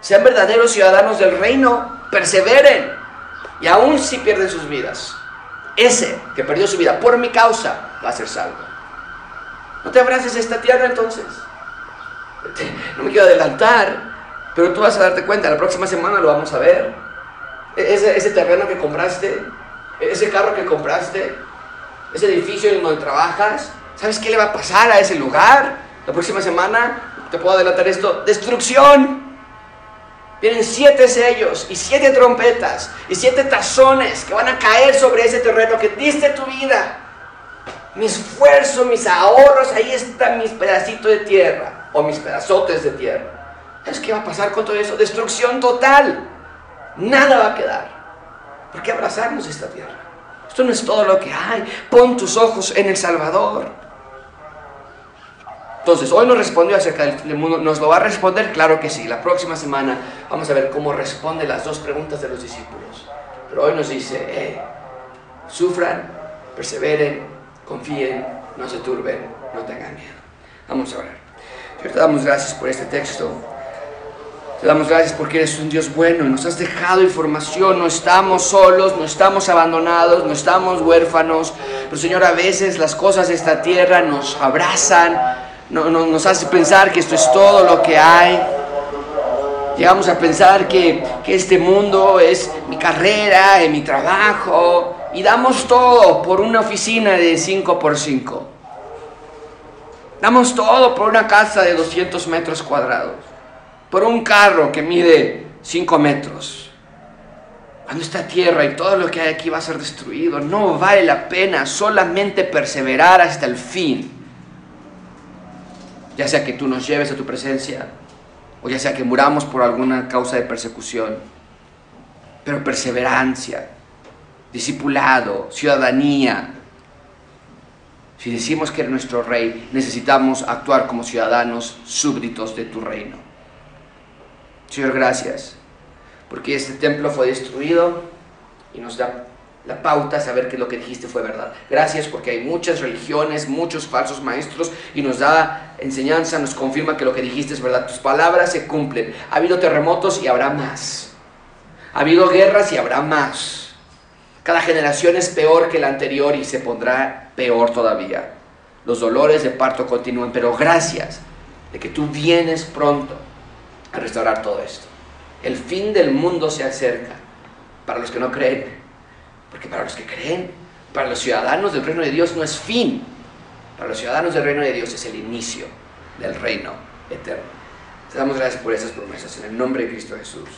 sean verdaderos ciudadanos del reino, perseveren. Y aún si pierden sus vidas, ese que perdió su vida por mi causa va a ser salvo. No te abraces a esta tierra entonces. No me quiero adelantar, pero tú vas a darte cuenta, la próxima semana lo vamos a ver. E-, ese, ese terreno que compraste, ese carro que compraste, ese edificio en donde trabajas, ¿sabes qué le va a pasar a ese lugar? La próxima semana, te puedo adelantar esto, destrucción. Vienen siete sellos y siete trompetas y siete tazones que van a caer sobre ese terreno que diste tu vida. Mi esfuerzo, mis ahorros, ahí están mis pedacitos de tierra o mis pedazotes de tierra. ¿Sabes qué va a pasar con todo eso? Destrucción total. Nada va a quedar. ¿Por qué abrazarnos esta tierra? Esto no es todo lo que hay. Pon tus ojos en el Salvador. Entonces, hoy nos respondió acerca del mundo, ¿nos lo va a responder? Claro que sí. La próxima semana vamos a ver cómo responde las dos preguntas de los discípulos. Pero hoy nos dice, eh, sufran, perseveren, confíen, no se turben, no tengan miedo. Vamos a orar. Señor, te damos gracias por este texto. Te damos gracias porque eres un Dios bueno y nos has dejado información. No estamos solos, no estamos abandonados, no estamos huérfanos. Pero Señor, a veces las cosas de esta tierra nos abrazan, no, nos hace pensar que esto es todo lo que hay. Llegamos a pensar que, este mundo es mi carrera, es mi trabajo, y damos todo por una oficina de 5 por 5 Damos todo por una casa de 200 metros cuadrados, por un carro que mide 5 metros. Cuando esta tierra y todo lo que hay aquí va a ser destruido, no vale la pena solamente perseverar hasta el fin ya sea que tú nos lleves a tu presencia, o ya sea que muramos por alguna causa de persecución. Pero perseverancia, discipulado, ciudadanía. Si decimos que eres nuestro rey, necesitamos actuar como ciudadanos súbditos de tu reino. Señor, gracias, porque este templo fue destruido y nos da la pauta, saber que lo que dijiste fue verdad. Gracias porque hay muchas religiones, muchos falsos maestros y nos da enseñanza, nos confirma que lo que dijiste es verdad. Tus palabras se cumplen. Ha habido terremotos y habrá más. Ha habido guerras y habrá más. Cada generación es peor que la anterior y se pondrá peor todavía. Los dolores de parto continúan, pero gracias de que tú vienes pronto a restaurar todo esto. El fin del mundo se acerca para los que no creen porque para los que creen, Para los ciudadanos del reino de Dios no es fin. Para los ciudadanos del reino de Dios es el inicio del reino eterno. Te damos gracias por esas promesas. En el nombre de Cristo Jesús.